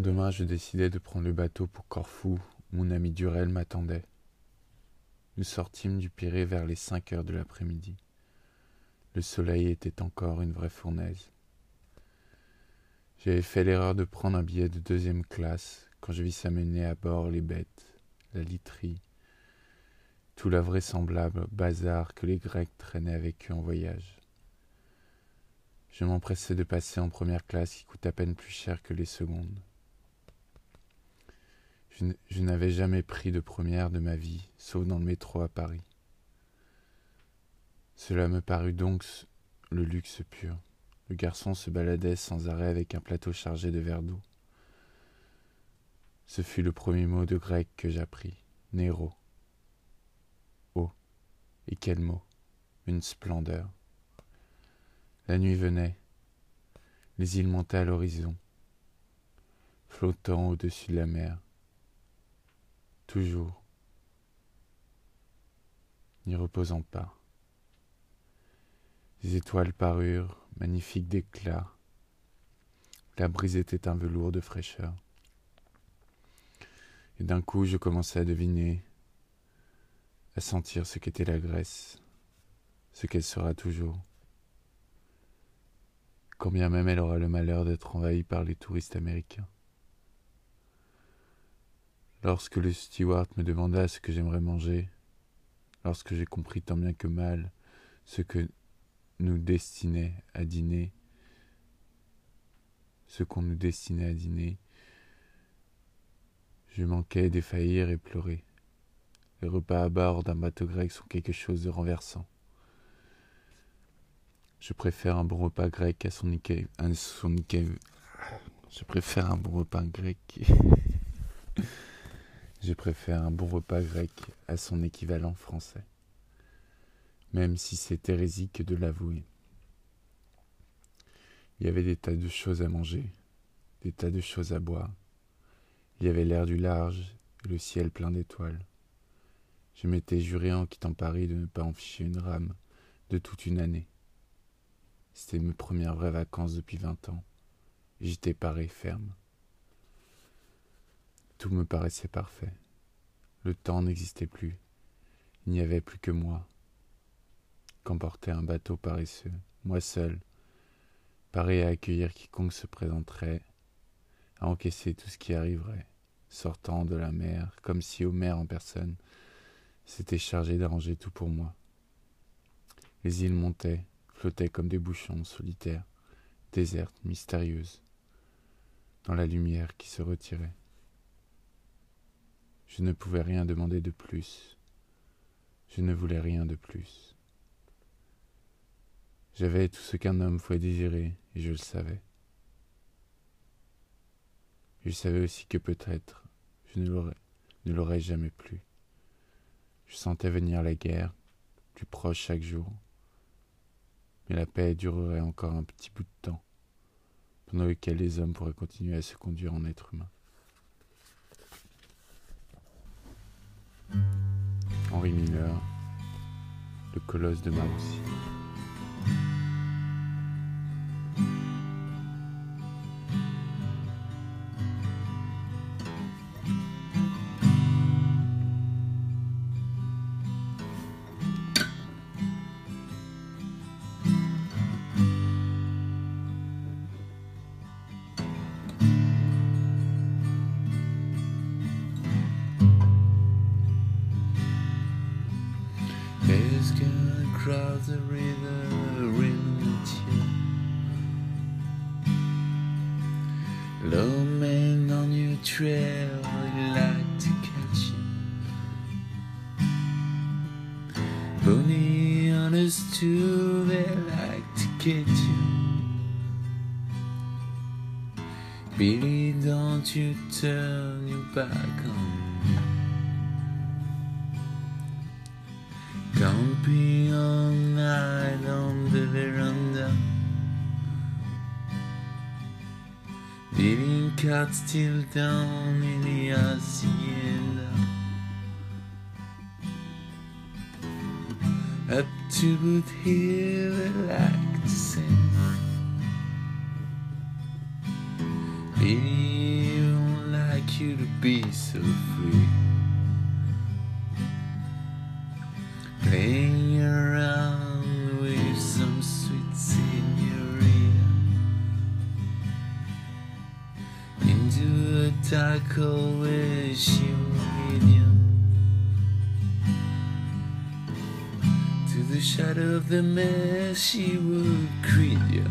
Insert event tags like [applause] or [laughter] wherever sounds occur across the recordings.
Le lendemain, je décidai de prendre le bateau pour Corfou. Mon ami Durel m'attendait. Nous sortîmes du Pirée vers les cinq heures de l'après-midi. Le soleil était encore une vraie fournaise. J'avais fait l'erreur de prendre un billet de deuxième classe quand je vis s'amener à bord les bêtes, la literie, tout la vraisemblable bazar que les Grecs traînaient avec eux en voyage. Je m'empressais de passer en première classe qui coûte à peine plus cher que les secondes. Je n'avais jamais pris de première de ma vie, sauf dans le métro à Paris. Cela me parut donc le luxe pur. Le garçon se baladait sans arrêt avec un plateau chargé de verres d'eau. Ce fut le premier mot de grec que j'appris, Néro. Oh, et quel mot, une splendeur. La nuit venait, les îles montaient à l'horizon, flottant au-dessus de la mer. Toujours, n'y reposant pas. Les étoiles parurent, magnifiques d'éclat. La brise était un velours de fraîcheur. Et d'un coup, je commençais à deviner, à sentir ce qu'était la Grèce, ce qu'elle sera toujours. Quand bien même elle aura le malheur d'être envahie par les touristes américains. Lorsque le steward me demanda ce que j'aimerais manger, lorsque j'ai compris tant bien que mal ce que nous destinait à dîner, ce qu'on nous destinait à dîner, je manquais défaillir et pleurer. Les repas à bord d'un bateau grec sont quelque chose de renversant. Je préfère un bon repas grec à son, son Je préfère un bon repas grec. [laughs] je préfère un bon repas grec à son équivalent français même si c'est hérésique de l'avouer. Il y avait des tas de choses à manger, des tas de choses à boire. Il y avait l'air du large et le ciel plein d'étoiles. Je m'étais juré en quittant Paris de ne pas en ficher une rame de toute une année. C'était mes premières vraies vacances depuis vingt ans. J'étais paré ferme. Tout me paraissait parfait. Le temps n'existait plus. Il n'y avait plus que moi, qu'emportait un bateau paresseux, moi seul, paré à accueillir quiconque se présenterait, à encaisser tout ce qui arriverait, sortant de la mer, comme si Homère en personne s'était chargé d'arranger tout pour moi. Les îles montaient, flottaient comme des bouchons solitaires, désertes, mystérieuses, dans la lumière qui se retirait. Je ne pouvais rien demander de plus. Je ne voulais rien de plus. J'avais tout ce qu'un homme pouvait désirer, et je le savais. Je savais aussi que peut-être je ne l'aurais jamais plus. Je sentais venir la guerre, plus proche chaque jour. Mais la paix durerait encore un petit bout de temps, pendant lequel les hommes pourraient continuer à se conduire en êtres humains. Henri Miller, le colosse de Maroussi. across the river, you. Low man on your trail, would like to catch you. Pony on his too, they like to get you. Billy, don't you turn your back on me. Camping all night on the veranda. Leaving cats till down in the hacienda. Up to Boot Hill, like to sing. Billy be so free. She medium to the shadow of the mess she would create you.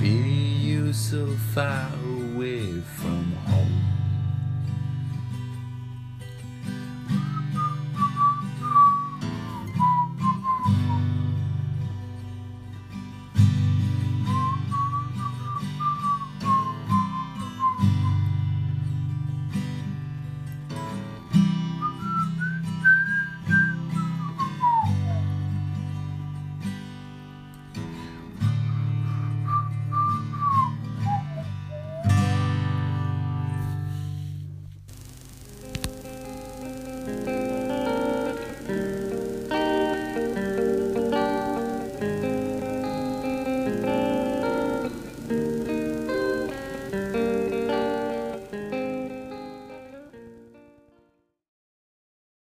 Be you so far away from.